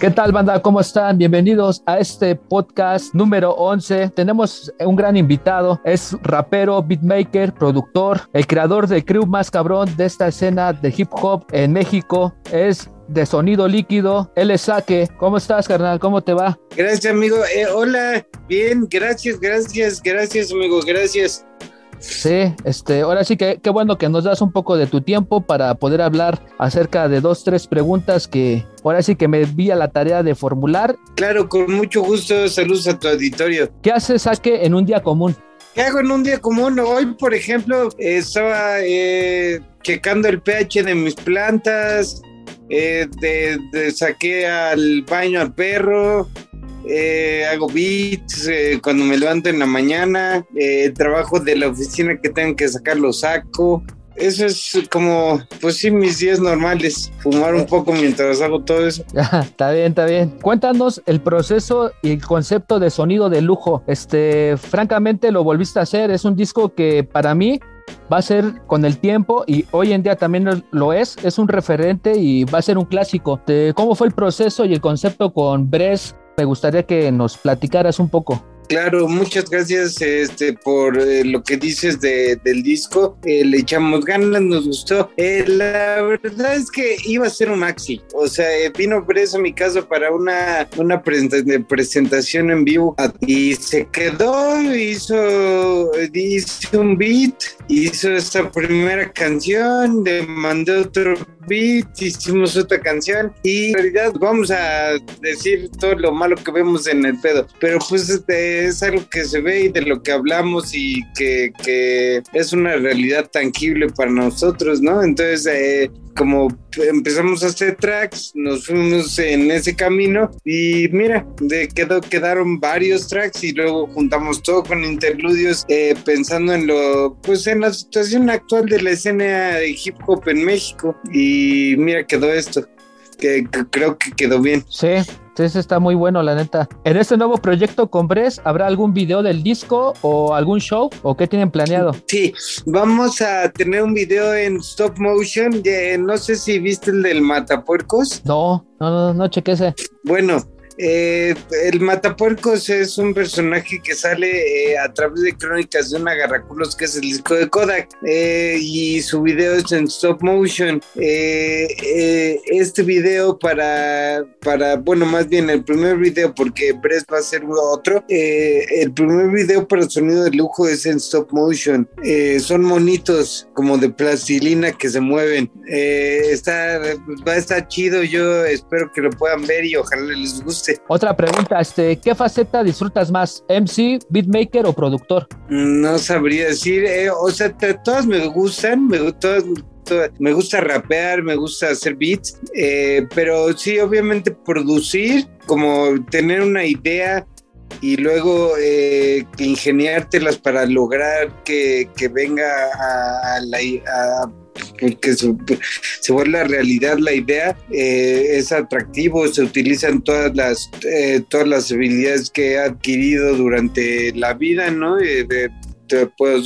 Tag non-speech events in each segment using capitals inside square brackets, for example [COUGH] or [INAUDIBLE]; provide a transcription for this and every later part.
¿Qué tal, banda? ¿Cómo están? Bienvenidos a este podcast número 11. Tenemos un gran invitado. Es rapero, beatmaker, productor, el creador del crew más cabrón de esta escena de hip hop en México. Es de sonido líquido. Él Saque. ¿Cómo estás, carnal? ¿Cómo te va? Gracias, amigo. Eh, hola, bien, gracias, gracias, gracias, amigo, gracias. Sí, este, ahora sí que qué bueno que nos das un poco de tu tiempo para poder hablar acerca de dos, tres preguntas que ahora sí que me vi a la tarea de formular. Claro, con mucho gusto, saludos a tu auditorio. ¿Qué haces, Saque, en un día común? ¿Qué hago en un día común? Hoy, por ejemplo, estaba eh, checando el pH de mis plantas, eh, de, saqué al baño al perro, eh, hago beats eh, cuando me levanto en la mañana, eh, trabajo de la oficina que tengo que sacar lo saco. Eso es como, pues sí, mis días normales, fumar un poco mientras hago todo eso. [LAUGHS] está bien, está bien. Cuéntanos el proceso y el concepto de sonido de lujo. Este, francamente lo volviste a hacer, es un disco que para mí va a ser con el tiempo y hoy en día también lo es, es un referente y va a ser un clásico. ¿Cómo fue el proceso y el concepto con Bres me gustaría que nos platicaras un poco. Claro, muchas gracias este, por eh, lo que dices de, del disco. Eh, le echamos ganas, nos gustó. Eh, la verdad es que iba a ser un maxi. O sea, vino preso a mi casa para una, una presentación en vivo y se quedó, hizo, hizo un beat, hizo esta primera canción, le mandé otro beat, hicimos otra canción y en realidad vamos a decir todo lo malo que vemos en el pedo. Pero pues este es algo que se ve y de lo que hablamos y que, es una realidad tangible para nosotros, ¿no? Entonces, eh, como empezamos a hacer tracks, nos fuimos en ese camino y mira, de quedó, quedaron varios tracks y luego juntamos todo con interludios eh, pensando en lo, pues en la situación actual de la escena de hip hop en México y mira, quedó esto, que creo que quedó bien. Sí, ese está muy bueno, la neta. En este nuevo proyecto con Bres, ¿habrá algún video del disco o algún show? ¿O qué tienen planeado? Sí, vamos a tener un video en stop motion. no sé si viste el del Matapuercos. No, no, no, no chequese. Bueno, eh, el Matapuercos es un personaje que sale eh, a través de crónicas de una agarraculos que es el disco de Kodak eh, y su video es en stop motion. este video para, para, bueno, más bien el primer video porque Brest va a ser otro. el primer video para sonido de lujo es en stop motion. son monitos como de plastilina que se mueven. va a estar chido. Yo espero que lo puedan ver y ojalá les guste. Otra pregunta, este, ¿qué faceta disfrutas más? ¿MC, beatmaker o productor? No sabría decir, eh, o sea, todas me gustan, me, me gusta rapear, me gusta hacer beats, eh, pero sí, obviamente producir, como tener una idea y luego eh, ingeniártelas para lograr que, venga a, a, la, a que se, vuelve realidad la idea, eh, es atractivo, se utilizan todas las, eh, todas las habilidades que he adquirido durante la vida, ¿no? Eh, de, puedo,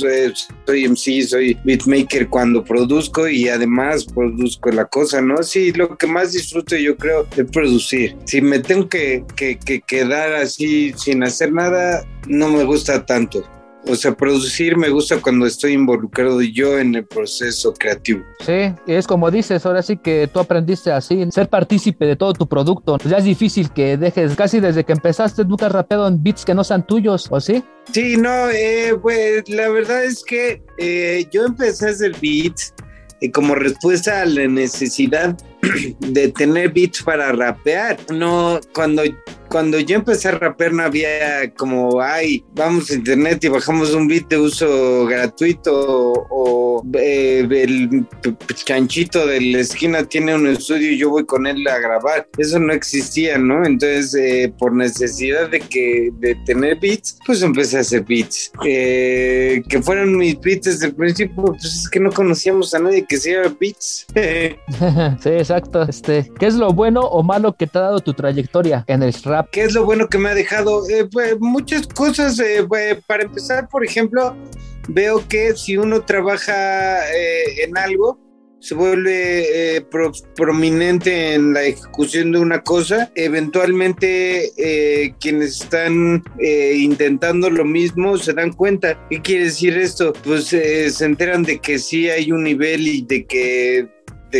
soy MC, soy beatmaker cuando produzco y además produzco la cosa, ¿no? Sí, lo que más disfruto yo creo es producir. Si me tengo que, que, que quedar así sin hacer nada, no me gusta tanto. O sea, producir me gusta cuando estoy involucrado yo en el proceso creativo. Sí, es como dices, ahora sí que tú aprendiste así, ser partícipe de todo tu producto. Ya es difícil que dejes, casi desde que empezaste, nunca has rapeado en beats que no sean tuyos, ¿o sí? Sí, no, eh, pues la verdad es que eh, yo empecé a hacer beats eh, como respuesta a la necesidad de tener beats para rapear. No, cuando cuando yo empecé a rapear no había como, ay, vamos a internet y bajamos un beat de uso gratuito o, eh, el chanchito de la esquina tiene un estudio y yo voy con él a grabar. Eso no existía, ¿no? Entonces, eh, por necesidad de que de tener beats, pues empecé a hacer beats. Eh, que fueron mis beats desde el principio, pues es que no conocíamos a nadie que hiciera beats. [LAUGHS] sí, exacto. Este, ¿qué es lo bueno o malo que te ha dado tu trayectoria en el rap? ¿Qué es lo bueno que me ha dejado? Eh, pues, muchas cosas. Eh, pues, para empezar, por ejemplo, veo que si uno trabaja eh, en algo, se vuelve eh, prominente en la ejecución de una cosa, eventualmente eh, quienes están eh, intentando lo mismo se dan cuenta. ¿Qué quiere decir esto? Pues se enteran de que sí hay un nivel y de que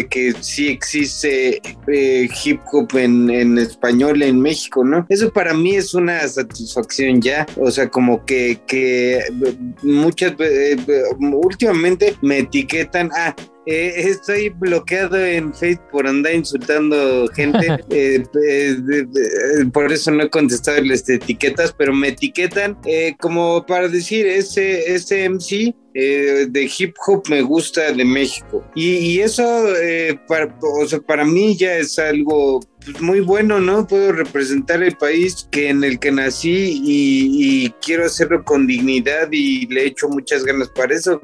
que sí existe eh, hip hop en, español en México, ¿no? Eso para mí es una satisfacción ya, o sea, como que, que muchas, eh, últimamente me etiquetan, ah, eh, estoy bloqueado en Facebook por andar insultando gente. [LAUGHS] por eso no he contestado las etiquetas, pero me etiquetan como para decir ese, ese MC eh, de hip hop me gusta de México. Y, eso eh, para, para mí ya es algo muy bueno, ¿no? Puedo representar el país que en el que nací y, quiero hacerlo con dignidad y le echo muchas ganas para eso.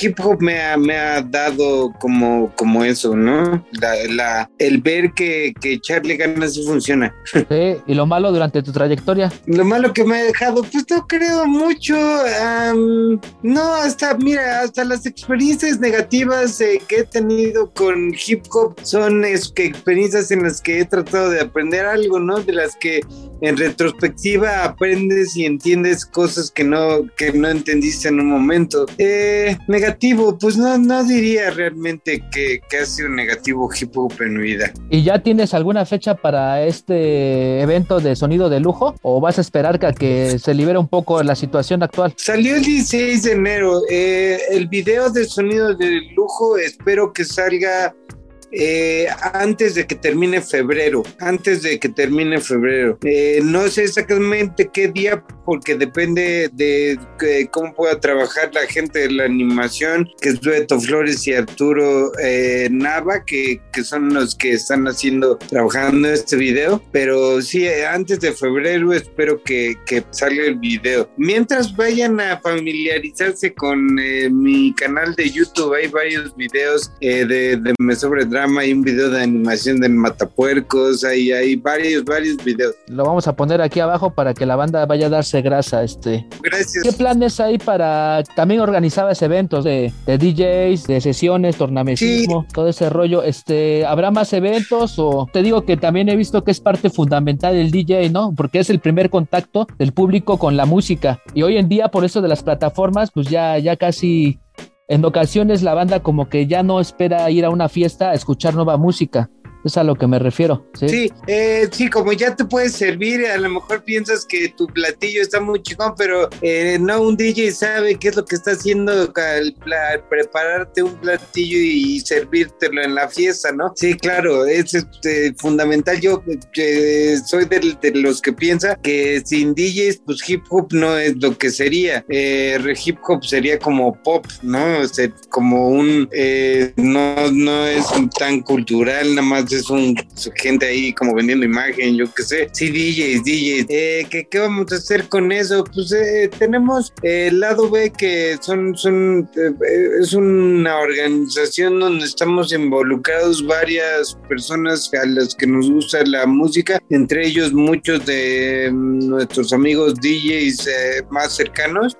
hip hop me ha, me ha dado como, como eso, ¿no? La, el ver que, que echarle ganas sí funciona. [LAUGHS] Sí, y lo malo durante tu trayectoria. Lo malo que me ha dejado, pues no creo mucho. no, hasta, mira, hasta las experiencias negativas eh, que he tenido con hip hop son es, que experiencias en las que he tratado de aprender algo, ¿no? De las que en retrospectiva aprendes y entiendes cosas que no, que no entendiste en un momento. Eh, negativo, pues no, no diría realmente que, que ha sido negativo hip hop en mi vida. ¿Y ya tienes alguna fecha para este evento de sonido de lujo? ¿O vas a esperar que, que se libere un poco la situación actual? Salió el 16 de enero. Eh, el video de sonido de lujo espero que salga eh, antes de que termine febrero, antes de que termine febrero. Eh, no sé exactamente qué día, porque depende de cómo pueda trabajar la gente de la animación, que es Dueto Flores y Arturo eh, Nava, que, que, son los que están haciendo, trabajando este video. Pero sí, antes de febrero espero que, que salga el video. Mientras vayan a familiarizarse con mi canal de YouTube, hay varios videos de, de Me Sobre hay un video de animación del Matapuercos, hay, hay varios, varios videos. Lo vamos a poner aquí abajo para que la banda vaya a darse grasa. Este. Gracias. ¿Qué planes hay para también organizabas eventos de, de DJs, de sesiones, tornamesismo, todo ese rollo? Este, ¿Habrá más eventos? O te digo que también he visto que es parte fundamental del DJ, ¿no? Porque es el primer contacto del público con la música. Y hoy en día, por eso de las plataformas, pues ya, ya casi en ocasiones la banda como que ya no espera ir a una fiesta a escuchar nueva música. Es a lo que me refiero. Sí, sí, eh, sí, como ya te puedes servir, a lo mejor piensas que tu platillo está muy chingón, pero eh, no un DJ sabe qué es lo que está haciendo al, prepararte un platillo y servírtelo en la fiesta, ¿no? Sí, claro, es este, fundamental. Yo soy de, los que piensa que sin DJs, pues hip hop no es lo que sería. Eh, hip hop sería como pop, ¿no? O sea, como un, eh, no, no es tan cultural, nada más es un gente ahí como vendiendo imagen, yo qué sé. Sí, DJs, DJs. Eh, ¿qué, ¿qué, vamos a hacer con eso? Pues eh, tenemos el lado B que son, son eh, es una organización donde estamos involucrados varias personas a las que nos gusta la música, entre ellos muchos de mm, nuestros amigos DJs más cercanos.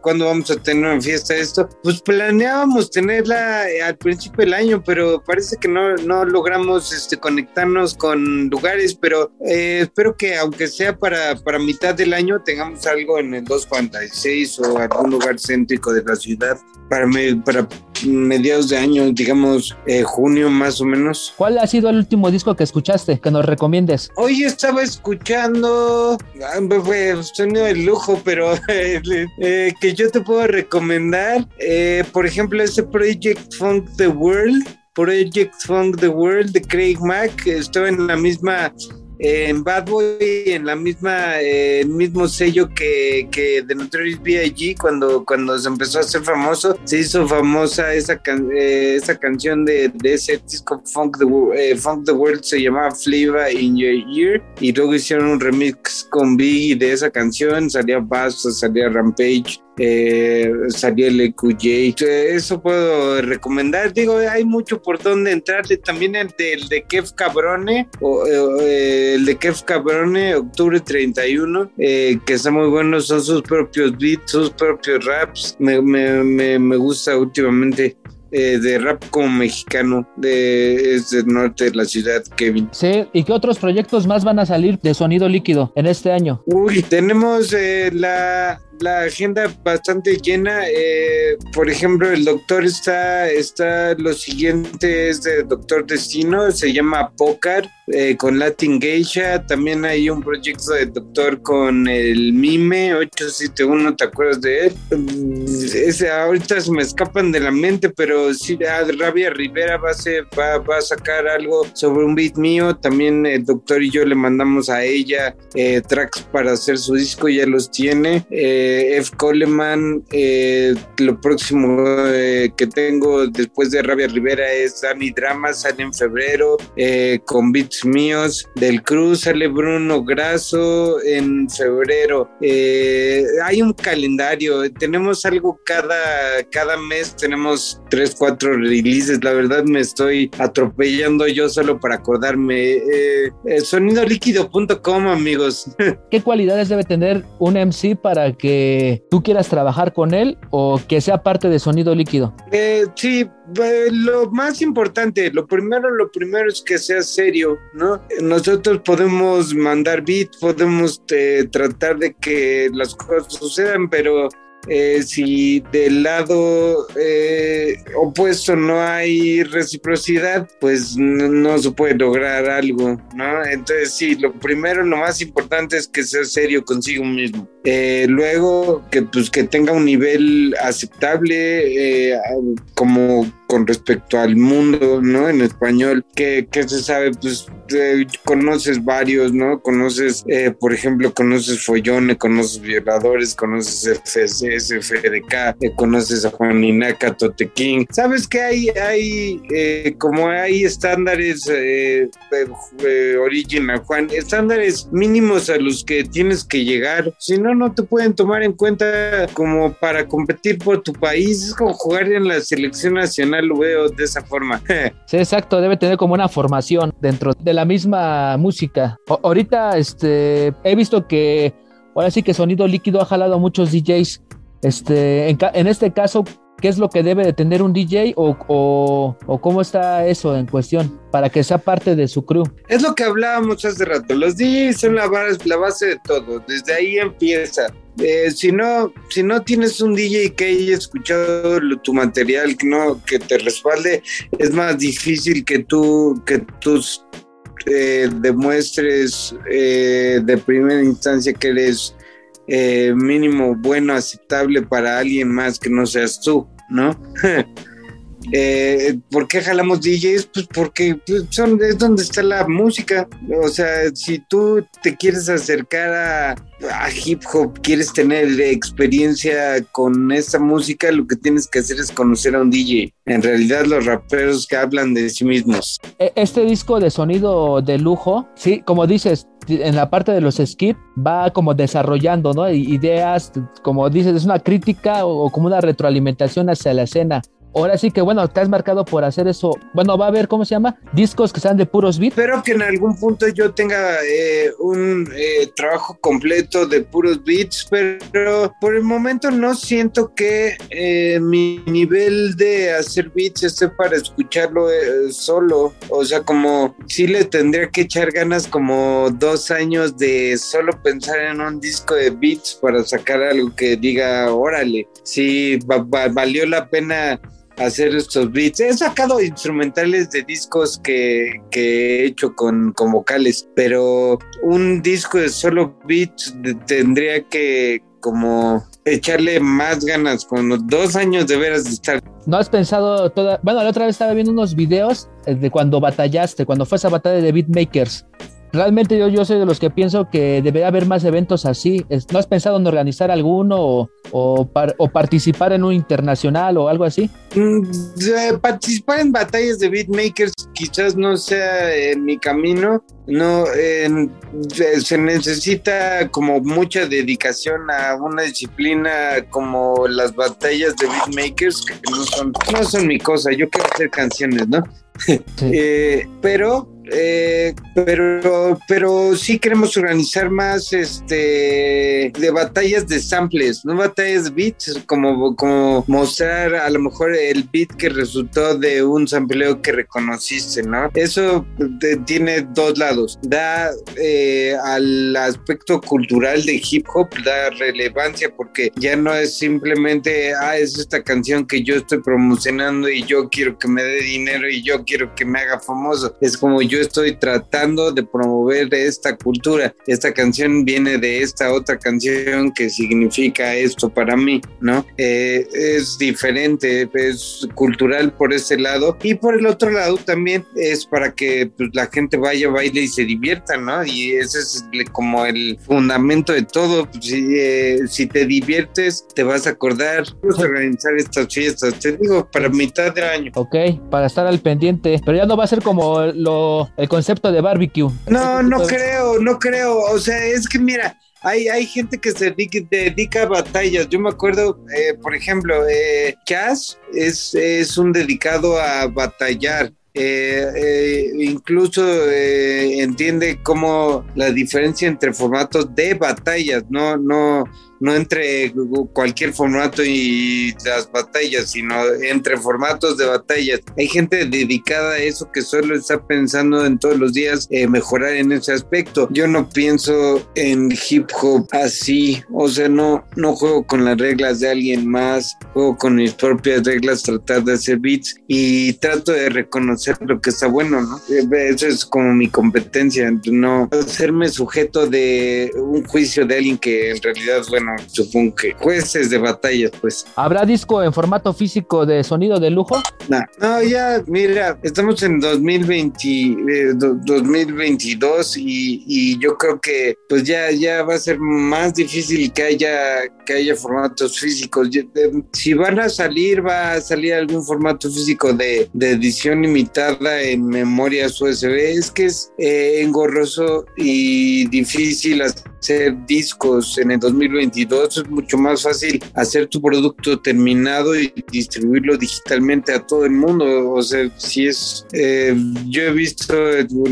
¿Cuándo vamos a tener una fiesta de esto? Pues planeábamos tenerla al principio del año, pero parece que no, no logramos este, conectarnos con lugares, pero eh, espero que aunque sea para, para mitad del año tengamos algo en el 246 o algún lugar céntrico de la ciudad para, para mediados de año, digamos eh, junio más o menos. ¿Cuál ha sido el último disco que escuchaste, que nos recomiendes? Hoy estaba escuchando, ah, fue sonido de lujo, pero [LAUGHS] eh, que yo te puedo recomendar, por ejemplo, ese Project Funk The World Project Funk the World de Craig Mack, estaba en la misma en Bad Boy, en la misma, el mismo sello que, que de Notorious B.I.G. cuando, cuando se empezó a hacer famoso, se hizo famosa esa, eh, esa canción de, de, ese disco Funk the, eh, Funk the World, se llamaba Flavor in Your Ear, y luego hicieron un remix con Biggie de esa canción, salía Basta, salía Rampage, eh, salió el EQJ, eso puedo recomendar. Digo, hay mucho por donde entrarle. También el de, el de Kev Cabrone, o, eh, el de Kev Cabrone, octubre 31, eh, que está muy bueno. Son sus propios beats, sus propios raps. Me, me, me, me gusta últimamente eh, de rap como mexicano, de, es del norte de la ciudad, Kevin. Sí, ¿y qué otros proyectos más van a salir de sonido líquido en este año? Uy, tenemos eh, la la agenda bastante llena. Eh, por ejemplo, el doctor está, está lo siguiente es de Doctor Destino, se llama Pocar, eh, con Latin Geisha. También hay un proyecto de doctor con el Mime 871, ¿te acuerdas de él? Mm, ese, ahorita se me escapan de la mente, pero sí, ah, Rabia Rivera va a, va, a sacar algo sobre un beat mío. También el doctor y yo le mandamos a ella eh, tracks para hacer su disco, ya los tiene. Eh, F. Coleman. Eh, lo próximo eh, que tengo después de Rabia Rivera es Dani Drama, sale en febrero eh, con beats míos. Del Cruz sale Bruno Graso en febrero. hay un calendario, tenemos algo cada, cada mes, tenemos tres, cuatro releases. La verdad me estoy atropellando yo solo para acordarme. sonidolíquido.com, amigos. [LAUGHS] ¿Qué cualidades debe tener un MC para que tú quieras trabajar con él o que sea parte de sonido líquido? Eh, sí, eh, lo más importante, lo primero, lo primero es que sea serio, ¿no? Nosotros podemos mandar beat, podemos eh, tratar de que las cosas sucedan, pero eh, si del lado eh, opuesto no hay reciprocidad, pues no, se puede lograr algo, ¿no? Entonces sí, lo primero, lo más importante es que sea serio consigo mismo. Eh, luego, que pues que tenga un nivel aceptable como con respecto al mundo, ¿no? En español, que, se sabe, pues conoces varios, ¿no? Conoces, por ejemplo, conoces follones, conoces violadores, conoces FCS SFDK, eh, conoces a Juan Inaka, Totequín. Sabes que hay, hay eh, como hay estándares eh, original, Juan, estándares mínimos a los que tienes que llegar. Si no, no te pueden tomar en cuenta como para competir por tu país. Es como jugar en la selección nacional, lo veo de esa forma. [LAUGHS] sí, exacto, debe tener como una formación dentro de la misma música. ahorita este, he visto que ahora sí que Sonido Líquido ha jalado a muchos DJs este, en, este caso, ¿qué es lo que debe de tener un DJ o, cómo está eso en cuestión para que sea parte de su crew? Es lo que hablábamos hace rato. Los DJs son la base, la base de todo. Desde ahí empieza. Eh, si no si no tienes un DJ que haya escuchado tu material que no que te respalde es más difícil que tú que tus eh, demuestres eh, de primera instancia que eres eh, mínimo bueno, aceptable para alguien más que no seas tú, ¿no? [LAUGHS] eh, ¿Por qué jalamos DJs? Pues porque pues, son, es donde está la música. O sea, si tú te quieres acercar a, hip hop, quieres tener experiencia con esa música, lo que tienes que hacer es conocer a un DJ. En realidad, los raperos que hablan de sí mismos. E, este disco de sonido de lujo, sí, como dices, en la parte de los skips va como desarrollando, ¿no? Ideas, como dices, es una crítica o, como una retroalimentación hacia la escena. Ahora sí que bueno, te has marcado por hacer eso. Bueno, va a haber, ¿cómo se llama? Discos que sean de puros beats. Espero que en algún punto yo tenga eh, un eh, trabajo completo de puros beats, pero por el momento no siento que eh, mi nivel de hacer beats esté para escucharlo solo. O sea, como si le tendría que echar ganas como dos años de solo pensar en un disco de beats para sacar algo que diga, órale, sí, valió la pena hacer estos beats. He sacado instrumentales de discos que, he hecho con, con, vocales, pero un disco de solo beats tendría que como echarle más ganas, con dos años de veras de estar. ¿No has pensado toda... Bueno, la otra vez estaba viendo unos videos eh, de cuando batallaste, cuando fue esa batalla de beatmakers realmente yo, yo soy de los que pienso que debería haber más eventos así. ¿No has pensado en organizar alguno o, o, participar en un internacional o algo así? Mm, participar en batallas de beatmakers quizás no sea mi camino. No, se necesita como mucha dedicación a una disciplina como las batallas de beatmakers que no son, no son mi cosa. Yo quiero hacer canciones, ¿no? [LAUGHS] Eh, pero eh, pero, pero sí queremos organizar más este de batallas de samples, no batallas de beats, como, como mostrar a lo mejor el beat que resultó de un sampleo que reconociste, ¿no? Eso tiene dos lados. Da eh, al aspecto cultural de hip hop, da relevancia porque ya no es simplemente, ah, es esta canción que yo estoy promocionando y yo quiero que me dé dinero y yo quiero que me haga famoso. Es como yo estoy tratando de promover esta cultura. Esta canción viene de esta otra canción que significa esto para mí, ¿no? Eh, es diferente, es cultural por ese lado y por el otro lado también es para que pues, la gente vaya, baile y se divierta, ¿no? Y ese es como el fundamento de todo. Si, eh, si te diviertes, te vas a acordar. Vamos a organizar estas fiestas, te digo, para mitad de año. Ok, para estar al pendiente, pero ya no va a ser como lo, el concepto de barbecue. No, no creo, no creo. O sea, es que mira, hay, hay gente que se dedica, a batallas. Yo me acuerdo, eh, por ejemplo, eh, es, es un dedicado a batallar. Eh, eh, incluso entiende cómo la diferencia entre formatos de batallas, no, no, no entre cualquier formato y las batallas, sino entre formatos de batallas. Hay gente dedicada a eso que solo está pensando en todos los días eh, mejorar en ese aspecto. Yo no pienso en hip hop así, o sea, no, no juego con las reglas de alguien más, juego con mis propias reglas, tratar de hacer beats y trato de reconocer lo que está bueno, ¿no? Eh, eso es como mi competencia, no hacerme sujeto de un juicio de alguien que en realidad, bueno, supongo que jueces de batalla, pues. ¿Habrá disco en formato físico de sonido de lujo? No, no ya, mira, estamos en 2020, 2022 eh, y, y, yo creo que pues ya, ya va a ser más difícil que haya, que haya formatos físicos. Si van a salir, va a salir algún formato físico de, de edición limitada en memorias USB. Es que es eh, engorroso y difícil hacer discos en el 2022 es mucho más fácil hacer tu producto terminado y distribuirlo digitalmente a todo el mundo. O sea, si es, eh, yo he visto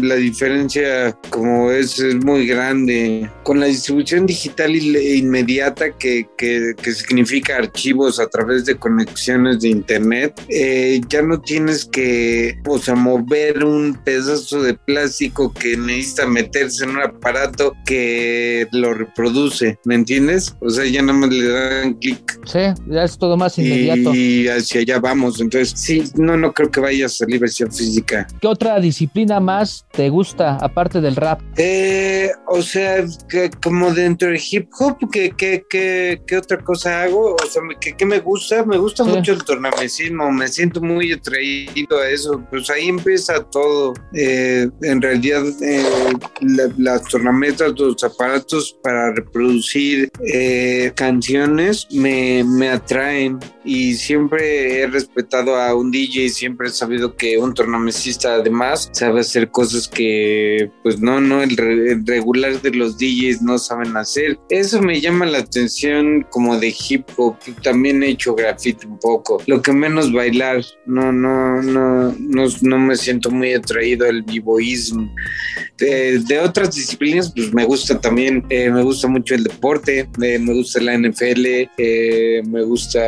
la diferencia como es, es muy grande. Con la distribución digital inmediata que, que, que, significa archivos a través de conexiones de internet, eh, ya no tienes que, o sea, mover un pedazo de plástico que necesita meterse en un aparato que lo reproduce, ¿me entiendes? O sea, ya nada más le dan clic. Sí, ya es todo más inmediato. Y hacia allá vamos. Entonces, sí, no, no creo que vaya a salir versión física. ¿Qué otra disciplina más te gusta, aparte del rap? Eh, o sea, que, como dentro del hip hop, ¿qué, qué, qué, qué otra cosa hago? O sea, ¿qué, qué me gusta? Me gusta mucho el tornamesismo, me siento muy atraído a eso. Pues ahí empieza todo. Eh, en realidad, eh, las tornametas, los aparatos para reproducir eh, canciones me, me, atraen y siempre he respetado a un DJ, siempre he sabido que un tornamesista además sabe hacer cosas que pues no, no, el, regular de los DJs no saben hacer. Eso me llama la atención como de hip hop, también he hecho graffiti un poco, lo que menos bailar, no, no, no, no, no me siento muy atraído al vivoísmo. De, de, otras disciplinas, pues me gusta también, eh, me gusta mucho el deporte, me gusta la NFL, eh, me gusta,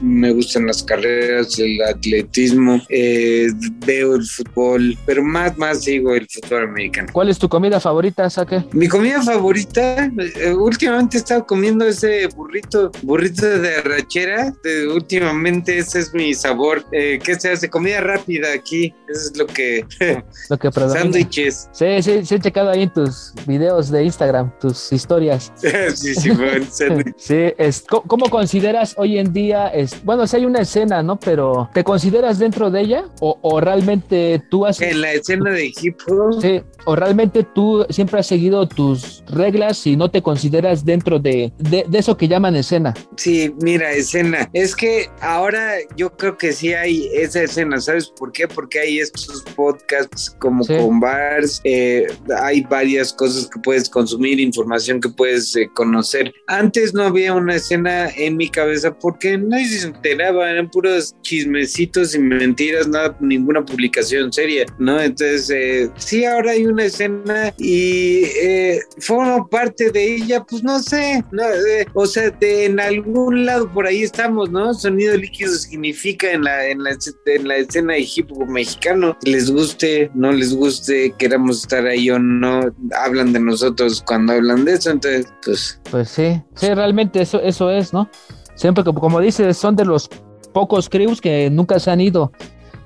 me gustan las carreras, el atletismo, eh, veo el fútbol, pero más, más digo el fútbol americano. ¿Cuál es tu comida favorita, Saque? Mi comida favorita, eh, últimamente he estado comiendo ese burrito, burrito de arrachera, últimamente ese es mi sabor, ¿qué se hace? Comida rápida aquí, eso es lo que... [LAUGHS] lo que [LAUGHS] Sándwiches. Sí, sí, sí he checado ahí en tus videos de Instagram, tus historias. [LAUGHS] sí, sí, bueno, [LAUGHS] Sí, es, ¿cómo consideras hoy en día, es, bueno, si hay una escena, ¿no? Pero ¿te consideras dentro de ella o, realmente tú has... En la escena de hip hop. Sí, o realmente tú siempre has seguido tus reglas y no te consideras dentro de, de, eso que llaman escena. Sí, mira, escena. Es que ahora yo creo que sí hay esa escena, ¿sabes por qué? Porque hay estos podcasts como con bars, eh, hay varias cosas que puedes consumir, información información que puedes eh, conocer. Antes no había una escena en mi cabeza porque nadie se enteraba, eran puros chismecitos y mentiras, nada, ninguna publicación seria, ¿no? Entonces, eh, sí, ahora hay una escena y eh, formo parte de ella, pues no sé, no, o sea, en algún lado por ahí estamos, ¿no? Sonido líquido significa en la, en la, en la escena de hip hop mexicano, les guste, no les guste, queramos estar ahí o no, hablan de nosotros cuando hablan entonces, pues... Pues sí, sí, realmente eso, eso es, ¿no? Siempre, como, como dices, son de los pocos crews que nunca se han ido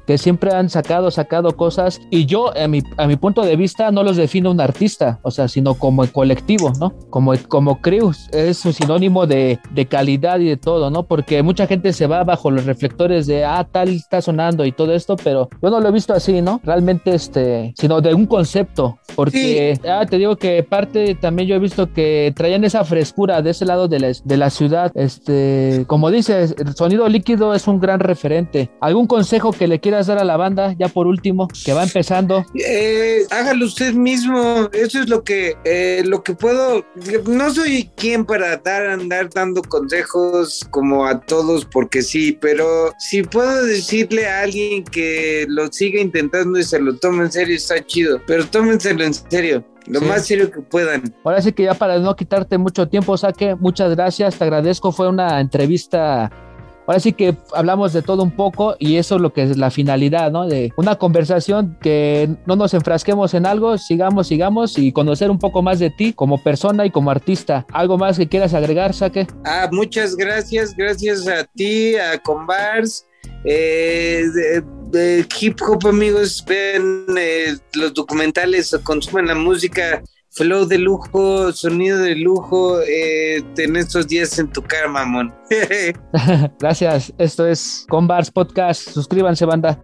que siempre han sacado, sacado cosas y yo a mi, a mi punto de vista no los defino un artista, o sea, sino como colectivo, ¿no? Como, como crew, es un sinónimo de, de, calidad y de todo, ¿no? Porque mucha gente se va bajo los reflectores de, ah, tal está sonando y todo esto, pero yo no lo he visto así, ¿no? Realmente, este, sino de un concepto, porque, ah, te digo que parte también yo he visto que traían esa frescura de ese lado de la, de la ciudad, este, como dices, el sonido líquido es un gran referente. ¿Algún consejo que le dar a la banda, ya por último, que va empezando? Eh, hágalo usted mismo, eso es lo que, eh, lo que puedo, no soy quien para dar, andar dando consejos como a todos, porque sí, pero si puedo decirle a alguien que lo siga intentando y se lo tome en serio, está chido, pero tómenselo en serio. Lo más serio que puedan. Ahora sí que ya para no quitarte mucho tiempo, Saque, muchas gracias, te agradezco. Fue una entrevista Ahora sí que hablamos de todo un poco y eso es lo que es la finalidad, ¿no? De una conversación que no nos enfrasquemos en algo, sigamos, sigamos y conocer un poco más de ti como persona y como artista. ¿Algo más que quieras agregar, Saque? Ah, muchas gracias, gracias a ti, a Convars. Eh, hip hop amigos, ven eh, los documentales, consumen la música, flow de lujo, sonido de lujo eh, en estos días en tu cara, mamón. [LAUGHS] [LAUGHS] Gracias. Esto es Convars Podcast. Suscríbanse, banda.